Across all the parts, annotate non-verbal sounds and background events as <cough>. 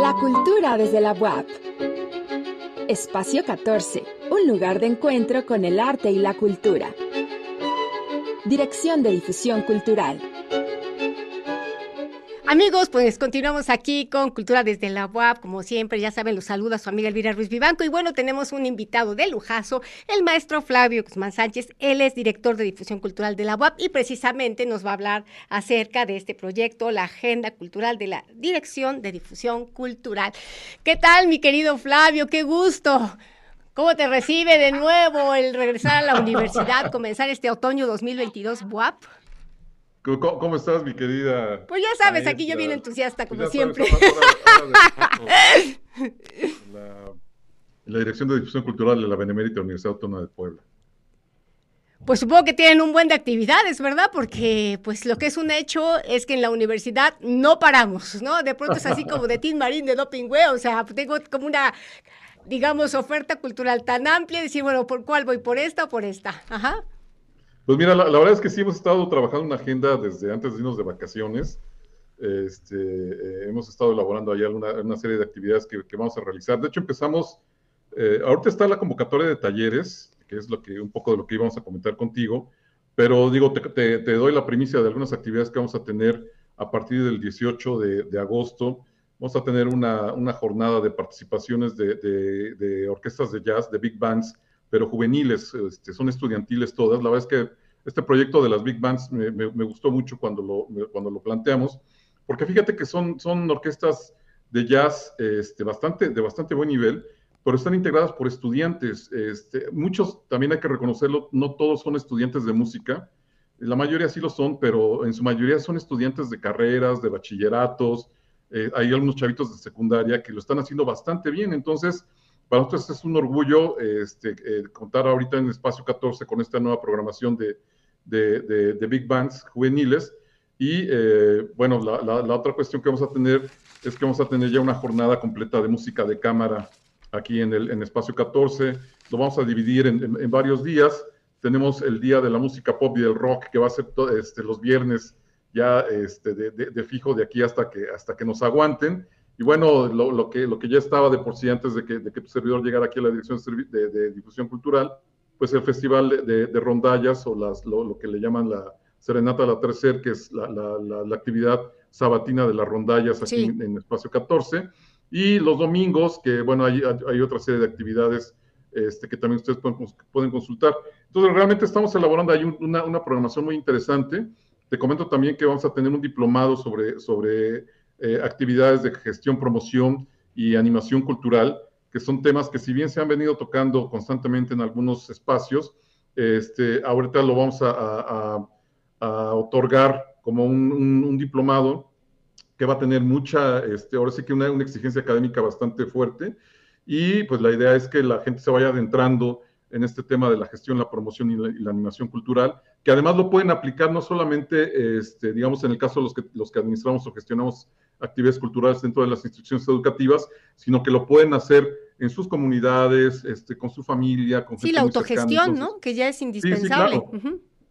La cultura desde la UAP. Espacio 14, un lugar de encuentro con el arte y la cultura. Dirección de Difusión Cultural. Amigos, pues continuamos aquí con Cultura desde la UAP. Como siempre, ya saben, los saluda su amiga Elvira Ruiz Vivanco. Y bueno, tenemos un invitado de lujazo, el maestro Flavio Guzmán Sánchez. Él es director de difusión cultural de la UAP y precisamente nos va a hablar acerca de este proyecto, la Agenda Cultural de la Dirección de Difusión Cultural. ¿Qué tal, mi querido Flavio? ¡Qué gusto! ¿Cómo te recibe de nuevo el regresar a la universidad, <laughs> comenzar este otoño 2022 UAP? ¿Cómo, estás, mi querida? Pues ya sabes, aquí yo bien entusiasta, como siempre. <laughs> la, Dirección de Difusión Cultural de la Benemérita Universidad Autónoma de Puebla. Pues supongo que tienen un buen de actividades, ¿verdad? Porque pues lo que es un hecho es que en la universidad no paramos, ¿no? De pronto es así como de Tim Marín, de Doping Way, o sea, tengo como una, digamos, oferta cultural tan amplia, decir, bueno, ¿por cuál voy? ¿Por esta o por esta? Ajá. Pues mira, la, verdad es que sí hemos estado trabajando una agenda desde antes de irnos de vacaciones. Este, eh, hemos estado elaborando ahí una, serie de actividades que, vamos a realizar. De hecho, empezamos, eh, ahorita está la convocatoria de talleres, que es lo que un poco de lo que íbamos a comentar contigo, pero digo, te, doy la primicia de algunas actividades que vamos a tener a partir del 18 de, agosto. Vamos a tener una, jornada de participaciones de, de, orquestas de jazz, de big bands, pero juveniles, este, son estudiantiles todas. La verdad es que este proyecto de las Big Bands me, gustó mucho cuando lo, cuando lo planteamos, porque fíjate que son, son orquestas de jazz este, bastante, de bastante buen nivel, pero están integradas por estudiantes. Este, muchos, también hay que reconocerlo, no todos son estudiantes de música, la mayoría sí lo son, pero en su mayoría son estudiantes de carreras, de bachilleratos, eh, hay algunos chavitos de secundaria que lo están haciendo bastante bien, entonces para nosotros es un orgullo este, eh, contar ahorita en Espacio 14 con esta nueva programación de, de, Big Bands juveniles. Y eh, bueno, la, otra cuestión que vamos a tener es que vamos a tener ya una jornada completa de música de cámara aquí en el en Espacio 14. Lo vamos a dividir en, varios días. Tenemos el Día de la Música Pop y del Rock, que va a ser este, los viernes ya este, de, fijo de aquí hasta que, hasta que nos aguanten. Y bueno, lo, que, lo que ya estaba de por sí antes de que, de que tu servidor llegara aquí a la Dirección de, Difusión Cultural, pues el Festival de, Rondallas o las, lo, que le llaman la Serenata la Tercer, que es la, la, actividad sabatina de las rondallas aquí en, Espacio 14. Y los domingos, que bueno, hay, hay otra serie de actividades este, que también ustedes pueden, pueden, consultar. Entonces, realmente estamos elaborando ahí una, una, programación muy interesante. Te comento también que vamos a tener un diplomado sobre, sobre eh, actividades de gestión, promoción y animación cultural, que son temas que si bien se han venido tocando constantemente en algunos espacios, este, ahorita lo vamos a, otorgar como un, diplomado que va a tener mucha, este, ahora sí que una, una, exigencia académica bastante fuerte, y pues la idea es que la gente se vaya adentrando en este tema de la gestión, la promoción y la, animación cultural, que además lo pueden aplicar no solamente, este, digamos, en el caso de los que, los que administramos o gestionamos actividades culturales dentro de las instituciones educativas, sino que lo pueden hacer en sus comunidades, este, con su familia, con Sí, la autogestión, ¿no? Que ya es indispensable.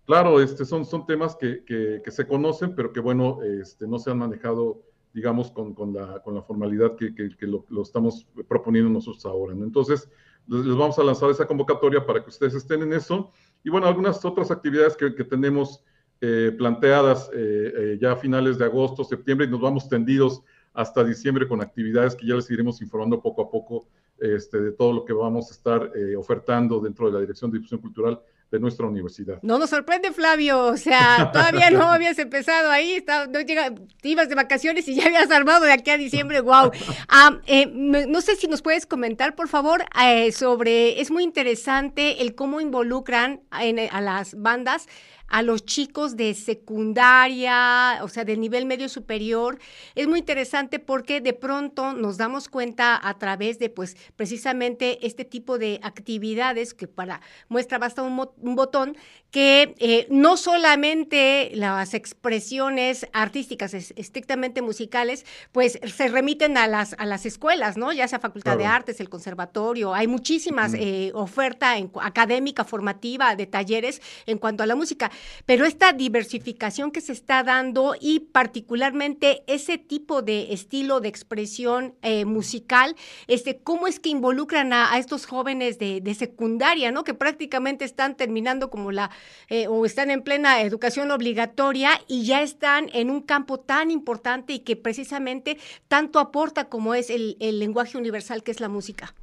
claro. este, son, son temas que, que, se conocen, pero que, bueno, este, no se han manejado, digamos, con, con, la, con la, formalidad que, que lo, lo, estamos proponiendo nosotros ahora. ¿no? Entonces, les, vamos a lanzar esa convocatoria para que ustedes estén en eso. Y, bueno, algunas otras actividades que, tenemos eh, planteadas eh, eh, ya a finales de agosto, septiembre, y nos vamos tendidos hasta diciembre con actividades que ya les iremos informando poco a poco este, de todo lo que vamos a estar ofertando dentro de la Dirección de Difusión Cultural de nuestra universidad. No nos sorprende, Flavio, o sea, <laughs> todavía no habías empezado ahí, no llega, ibas de vacaciones y ya habías armado de aquí a diciembre, wow. <laughs> Ah, no sé si nos puedes comentar, por favor, sobre, es muy interesante el cómo involucran a las bandas a los chicos de secundaria, o sea, de nivel medio superior. Es muy interesante porque de pronto nos damos cuenta a través de, pues, precisamente este tipo de actividades que para muestra basta un, botón, que eh, no solamente las expresiones artísticas estrictamente musicales, pues se remiten a las, a las escuelas, ¿no? Ya sea Facultad de Artes, el conservatorio, hay muchísimas eh, oferta académica, formativa, de talleres en cuanto a la música, pero esta diversificación que se está dando y particularmente ese tipo de estilo de expresión eh, musical, este, ¿cómo es que involucran a, estos jóvenes de, secundaria, ¿no? Que prácticamente están terminando como la, eh, o están en plena educación obligatoria y ya están en un campo tan importante y que precisamente tanto aporta como es el, lenguaje universal que es la música.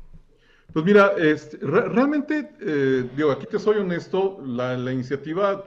Pues mira, este, realmente, eh, digo, aquí te soy honesto, la, iniciativa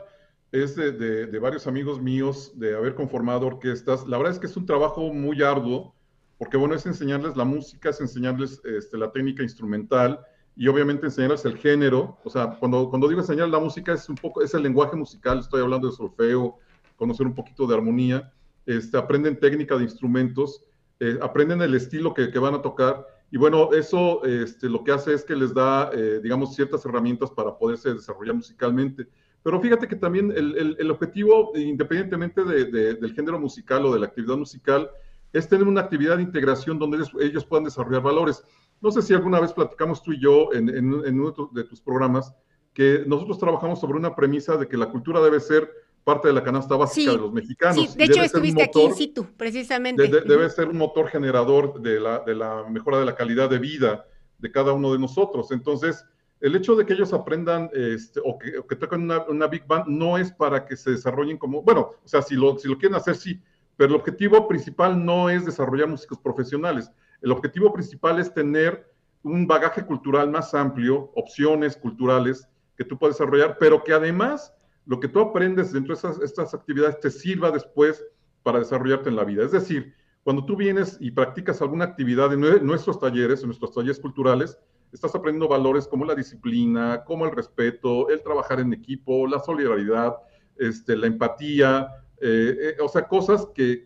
es de, varios amigos míos de haber conformado orquestas. La verdad es que es un trabajo muy arduo, porque bueno, es enseñarles la música, es enseñarles este, la técnica instrumental y obviamente enseñarles el género. O sea, cuando, cuando digo enseñar la música es un poco, es el lenguaje musical, estoy hablando de solfeo, conocer un poquito de armonía, este, aprenden técnica de instrumentos, eh, aprenden el estilo que, van a tocar y bueno, eso este, lo que hace es que les da, eh, digamos, ciertas herramientas para poderse desarrollar musicalmente. Pero fíjate que también el, objetivo, independientemente del género musical o de la actividad musical, es tener una actividad de integración donde ellos, puedan desarrollar valores. No sé si alguna vez platicamos tú y yo en, en uno de tus programas que nosotros trabajamos sobre una premisa de que la cultura debe ser parte de la canasta básica de los mexicanos. Sí, de hecho estuviste aquí in situ, precisamente. debe ser un motor generador de la, de la mejora de la calidad de vida de cada uno de nosotros. Entonces, el hecho de que ellos aprendan este, o, que, que toquen una, Big Band no es para que se desarrollen como, bueno, o sea, si lo, si lo quieren hacer, sí, pero el objetivo principal no es desarrollar músicos profesionales. El objetivo principal es tener un bagaje cultural más amplio, opciones culturales que tú puedes desarrollar, pero que además lo que tú aprendes dentro de estas actividades te sirva después para desarrollarte en la vida. Es decir, cuando tú vienes y practicas alguna actividad en nuestros talleres, en nuestros talleres culturales, estás aprendiendo valores como la disciplina, como el respeto, el trabajar en equipo, la solidaridad, este, la empatía, eh, eh, o sea, cosas que,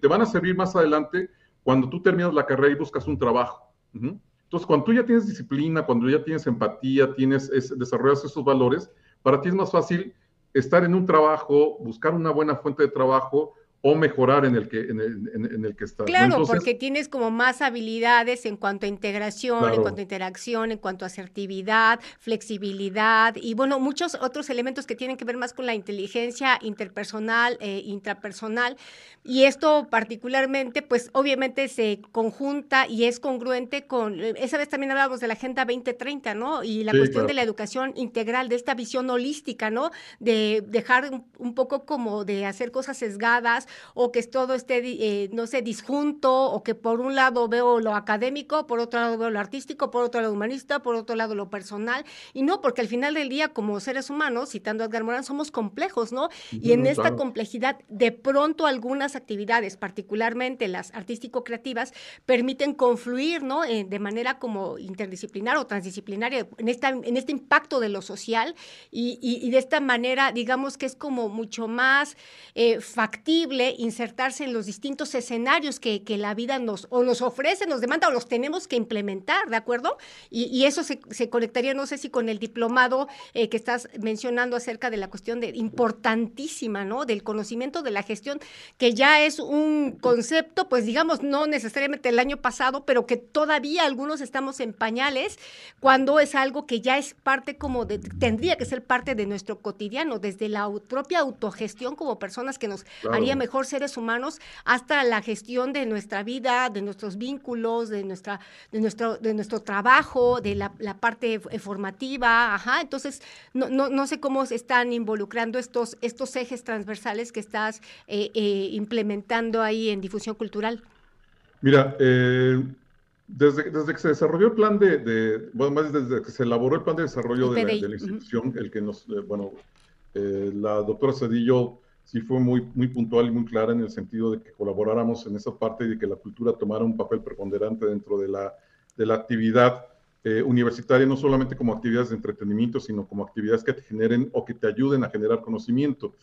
te van a servir más adelante cuando tú terminas la carrera y buscas un trabajo. Entonces, cuando tú ya tienes disciplina, cuando ya tienes empatía, tienes, desarrollas esos valores, para ti es más fácil estar en un trabajo, buscar una buena fuente de trabajo o mejorar en el que, en el, en, el que estás. Claro, porque tienes como más habilidades en cuanto a integración, en cuanto a interacción, en cuanto a asertividad, flexibilidad y bueno, muchos otros elementos que tienen que ver más con la inteligencia interpersonal, eh, intrapersonal. Y esto particularmente, pues obviamente se conjunta y es congruente con, esa vez también hablábamos de la Agenda 2030, ¿no? Y la cuestión de la educación integral, de esta visión holística, ¿no? De dejar un poco como de hacer cosas sesgadas o que todo esté, eh, no sé, disjunto, o que por un lado veo lo académico, por otro lado veo lo artístico, por otro lado humanista, por otro lado lo personal, y no, porque al final del día, como seres humanos, citando a Edgar Morán, somos complejos, ¿no? Y en esta complejidad, de pronto algunas actividades, particularmente las artístico-creativas, permiten confluir, ¿no? Eh, de manera como interdisciplinar o transdisciplinaria, en, esta, en este impacto de lo social, y, de esta manera, digamos que es como mucho más eh, factible insertarse en los distintos escenarios que, la vida nos, o nos ofrece, nos demanda o los tenemos que implementar, ¿de acuerdo? Y, eso se, conectaría, no sé si con el diplomado eh, que estás mencionando acerca de la cuestión de importantísima, ¿no? Del conocimiento de la gestión, que ya es un concepto, pues digamos, no necesariamente el año pasado, pero que todavía algunos estamos en pañales, cuando es algo que ya es parte como de, tendría que ser parte de nuestro cotidiano, desde la propia autogestión como personas que nos haría mejor seres humanos hasta la gestión de nuestra vida, de nuestros vínculos, de, nuestra, de, nuestro, de nuestro trabajo, de la, parte formativa. Ajá. Entonces, no, no, no, sé cómo se están involucrando estos, estos ejes transversales que estás eh, eh, implementando ahí en difusión cultural. Mira, eh, desde, desde, que se desarrolló el plan de, bueno, más desde que se elaboró el plan de desarrollo de la, institución, el que nos, bueno, la doctora Cedillo sí fue muy, muy puntual y muy clara en el sentido de que colaboráramos en esa parte y de que la cultura tomara un papel preponderante dentro de la, de la actividad eh, universitaria, no solamente como actividades de entretenimiento, sino como actividades que te generen o que te ayuden a generar conocimiento.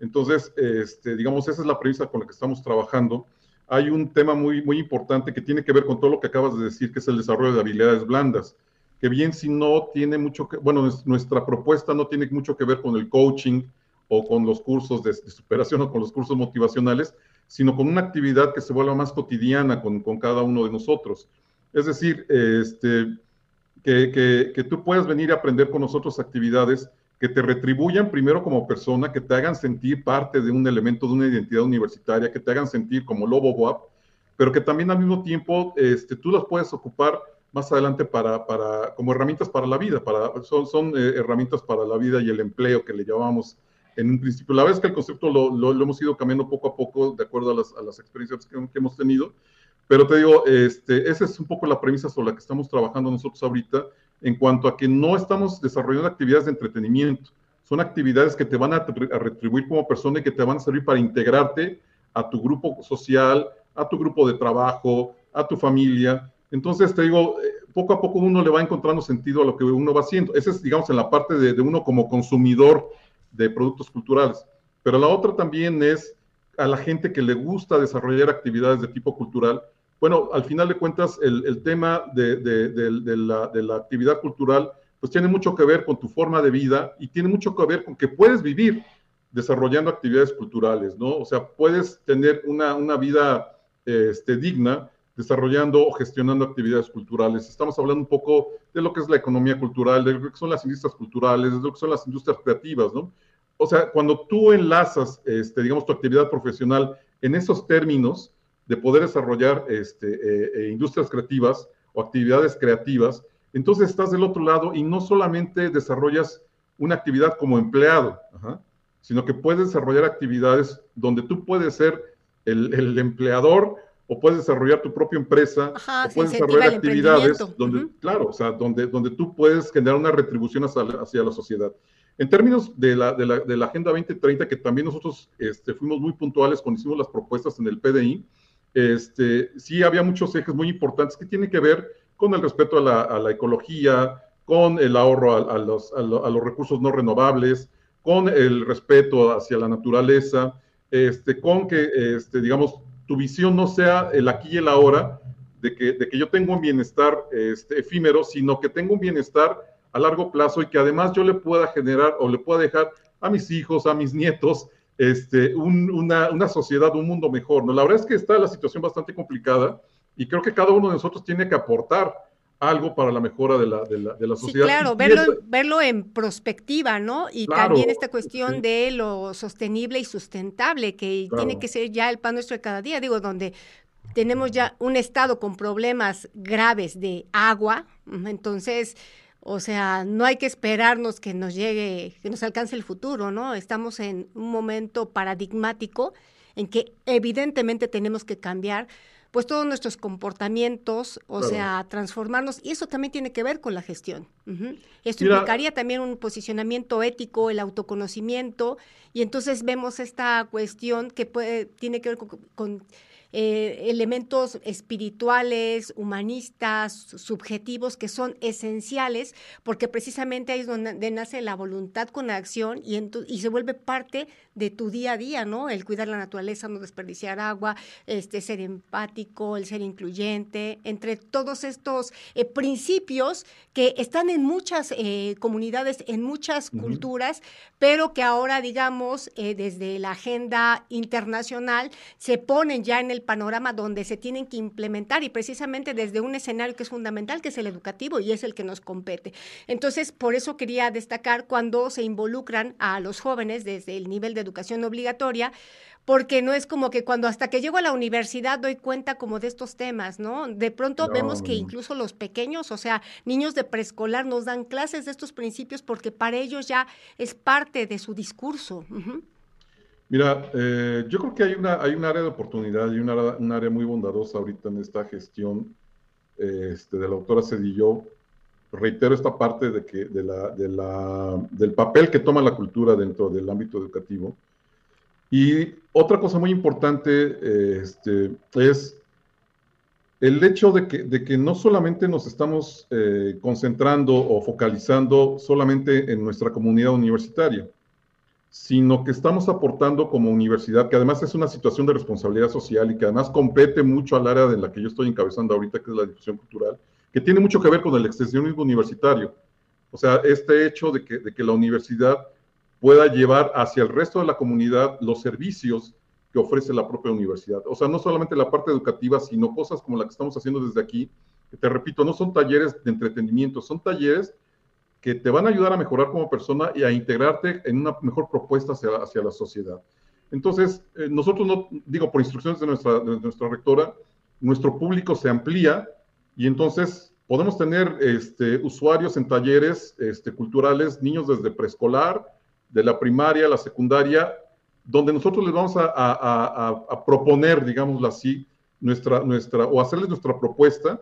Entonces, este, digamos, esa es la premisa con la que estamos trabajando. Hay un tema muy, muy importante que tiene que ver con todo lo que acabas de decir, que es el desarrollo de habilidades blandas, que bien si no tiene mucho que, bueno, nuestra propuesta no tiene mucho que ver con el coaching, o con los cursos de, superación o con los cursos motivacionales, sino con una actividad que se vuelva más cotidiana con, con cada uno de nosotros. Es decir, este, que, que, que, tú puedas venir a aprender con nosotros actividades que te retribuyan primero como persona, que te hagan sentir parte de un elemento de una identidad universitaria, que te hagan sentir como lobo WAP, pero que también al mismo tiempo este, tú las puedes ocupar más adelante para, para, como herramientas para la vida, para, son, son eh, herramientas para la vida y el empleo que le llamamos en un principio. La verdad es que el concepto lo, lo, hemos ido cambiando poco a poco de acuerdo a las, a las experiencias que, que, hemos tenido, pero te digo, este, esa es un poco la premisa sobre la que estamos trabajando nosotros ahorita en cuanto a que no estamos desarrollando actividades de entretenimiento, son actividades que te van a, a retribuir como persona y que te van a servir para integrarte a tu grupo social, a tu grupo de trabajo, a tu familia. Entonces, te digo, eh, poco a poco uno le va encontrando sentido a lo que uno va haciendo. Esa es, digamos, en la parte de, de uno como consumidor de productos culturales. Pero la otra también es a la gente que le gusta desarrollar actividades de tipo cultural. Bueno, al final de cuentas, el, el tema de, de, la, de la actividad cultural, pues tiene mucho que ver con tu forma de vida y tiene mucho que ver con que puedes vivir desarrollando actividades culturales, ¿no? O sea, puedes tener una, una vida este, digna desarrollando o gestionando actividades culturales. Estamos hablando un poco de lo que es la economía cultural, de lo que son las industrias culturales, de lo que son las industrias creativas, ¿no? O sea, cuando tú enlazas, este, digamos, tu actividad profesional en esos términos de poder desarrollar este, eh, eh, industrias creativas o actividades creativas, entonces estás del otro lado y no solamente desarrollas una actividad como empleado, sino que puedes desarrollar actividades donde tú puedes ser el, el empleador o puedes desarrollar tu propia empresa, o puedes desarrollar actividades donde, uh -huh. claro, o sea, donde, donde tú puedes generar una retribución hacia, hacia la sociedad. En términos de la, de la, de la Agenda 2030, que también nosotros este, fuimos muy puntuales cuando hicimos las propuestas en el PDI, este, sí había muchos ejes muy importantes que tienen que ver con el respeto a la, a la ecología, con el ahorro a, a, los, a, los, recursos no renovables, con el respeto hacia la naturaleza, este, con que, este, digamos, tu visión no sea el aquí y el ahora, de que, de que yo tengo un bienestar este, efímero, sino que tengo un bienestar a largo plazo y que además yo le pueda generar o le pueda dejar a mis hijos, a mis nietos, este, un, una, una, sociedad, un mundo mejor. ¿no? La verdad es que está la situación bastante complicada y creo que cada uno de nosotros tiene que aportar algo para la mejora de la, de la, de la sociedad. Sí, claro, verlo, verlo en perspectiva, ¿no? Y claro, también esta cuestión sí. de lo sostenible y sustentable, que claro. tiene que ser ya el pan nuestro de cada día, digo, donde tenemos ya un estado con problemas graves de agua, entonces, o sea, no hay que esperarnos que nos llegue, que nos alcance el futuro, ¿no? Estamos en un momento paradigmático en que evidentemente tenemos que cambiar pues todos nuestros comportamientos, o claro. sea, transformarnos, y eso también tiene que ver con la gestión. Uh -huh. Esto Mira, implicaría también un posicionamiento ético, el autoconocimiento, y entonces vemos esta cuestión que puede, tiene que ver con, con eh, elementos espirituales, humanistas, subjetivos, que son esenciales, porque precisamente ahí es donde nace la voluntad con la acción y, en tu, y se vuelve parte de tu día a día, ¿no? El cuidar la naturaleza, no desperdiciar agua, este, ser empático, el ser incluyente, entre todos estos eh, principios que están en muchas eh, comunidades, en muchas uh -huh. culturas, pero que ahora, digamos, desde la agenda internacional se ponen ya en el panorama donde se tienen que implementar y precisamente desde un escenario que es fundamental, que es el educativo y es el que nos compete. Entonces, por eso quería destacar cuando se involucran a los jóvenes desde el nivel de educación obligatoria, porque no es como que cuando hasta que llego a la universidad doy cuenta como de estos temas, ¿no? De pronto no, vemos que incluso los pequeños, o sea, niños de preescolar nos dan clases de estos principios porque para ellos ya es parte de su discurso. Uh -huh. Mira, eh, yo creo que hay, una, hay un área de oportunidad y una, un área muy bondadosa ahorita en esta gestión este, de la doctora Cedillo. Reitero esta parte de que, de la, de la, del papel que toma la cultura dentro del ámbito educativo. Y otra cosa muy importante este, es el hecho de que, de que, no solamente nos estamos eh, concentrando o focalizando solamente en nuestra comunidad universitaria, sino que estamos aportando como universidad, que además es una situación de responsabilidad social y que además compete mucho al área de la que yo estoy encabezando ahorita, que es la difusión cultural, que tiene mucho que ver con el extensionismo universitario. O sea, este hecho de que, de que la universidad pueda llevar hacia el resto de la comunidad los servicios que ofrece la propia universidad. O sea, no solamente la parte educativa, sino cosas como la que estamos haciendo desde aquí, que te repito, no son talleres de entretenimiento, son talleres que te van a ayudar a mejorar como persona y a integrarte en una mejor propuesta hacia, hacia la sociedad. Entonces, eh, nosotros no, digo, por instrucciones de nuestra, de nuestra rectora, nuestro público se amplía y entonces podemos tener este, usuarios en talleres este, culturales, niños desde preescolar, de la primaria, la secundaria, donde nosotros les vamos a, a, a, proponer, digámoslo así, nuestra, nuestra, o hacerles nuestra propuesta,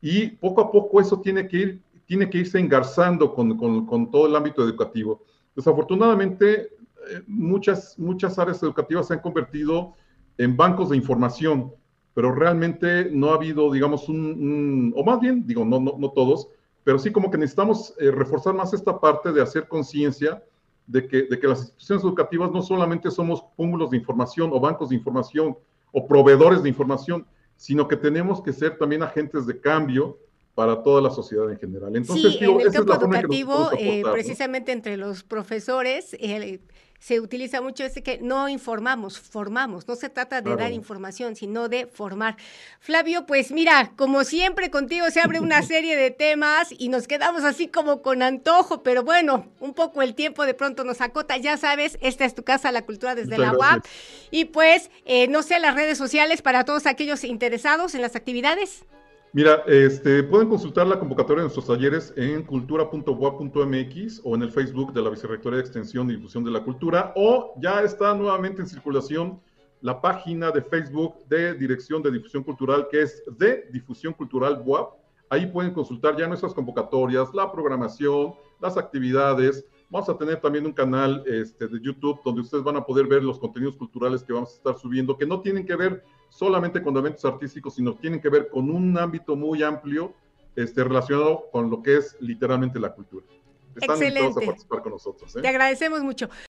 y poco a poco eso tiene que, ir, tiene que irse engarzando con, con, con todo el ámbito educativo. Desafortunadamente, eh, muchas, muchas áreas educativas se han convertido en bancos de información, pero realmente no ha habido, digamos, un, o más bien, digo, no, no, no, todos, pero sí como que necesitamos eh, reforzar más esta parte de hacer conciencia de que, de que las instituciones educativas no solamente somos cúmulos de información o bancos de información o proveedores de información, sino que tenemos que ser también agentes de cambio para toda la sociedad en general. Entonces, sí, en el campo educativo, eh, precisamente entre los profesores, eh, se utiliza mucho ese que no informamos, formamos. No se trata de dar información, sino de formar. Flavio, pues mira, como siempre contigo se abre una <laughs> serie de temas y nos quedamos así como con antojo, pero bueno, un poco el tiempo de pronto nos acota. Ya sabes, esta es tu casa, la cultura desde la UAP. Y pues, eh, no sé, las redes sociales para todos aquellos interesados en las actividades. Mira, este, pueden consultar la convocatoria de nuestros talleres en cultura.boa.mx o en el Facebook de la Vicerrectoría de Extensión y Difusión de la Cultura, o ya está nuevamente en circulación la página de Facebook de Dirección de Difusión Cultural, que es de Difusión Cultural BUAP. Ahí pueden consultar ya nuestras convocatorias, la programación, las actividades. Vamos a tener también un canal este, de YouTube donde ustedes van a poder ver los contenidos culturales que vamos a estar subiendo, que no tienen que ver solamente con eventos artísticos, sino tienen que ver con un ámbito muy amplio este, relacionado con lo que es literalmente la cultura. Están Excelente. a participar con nosotros. ¿eh? Te agradecemos mucho.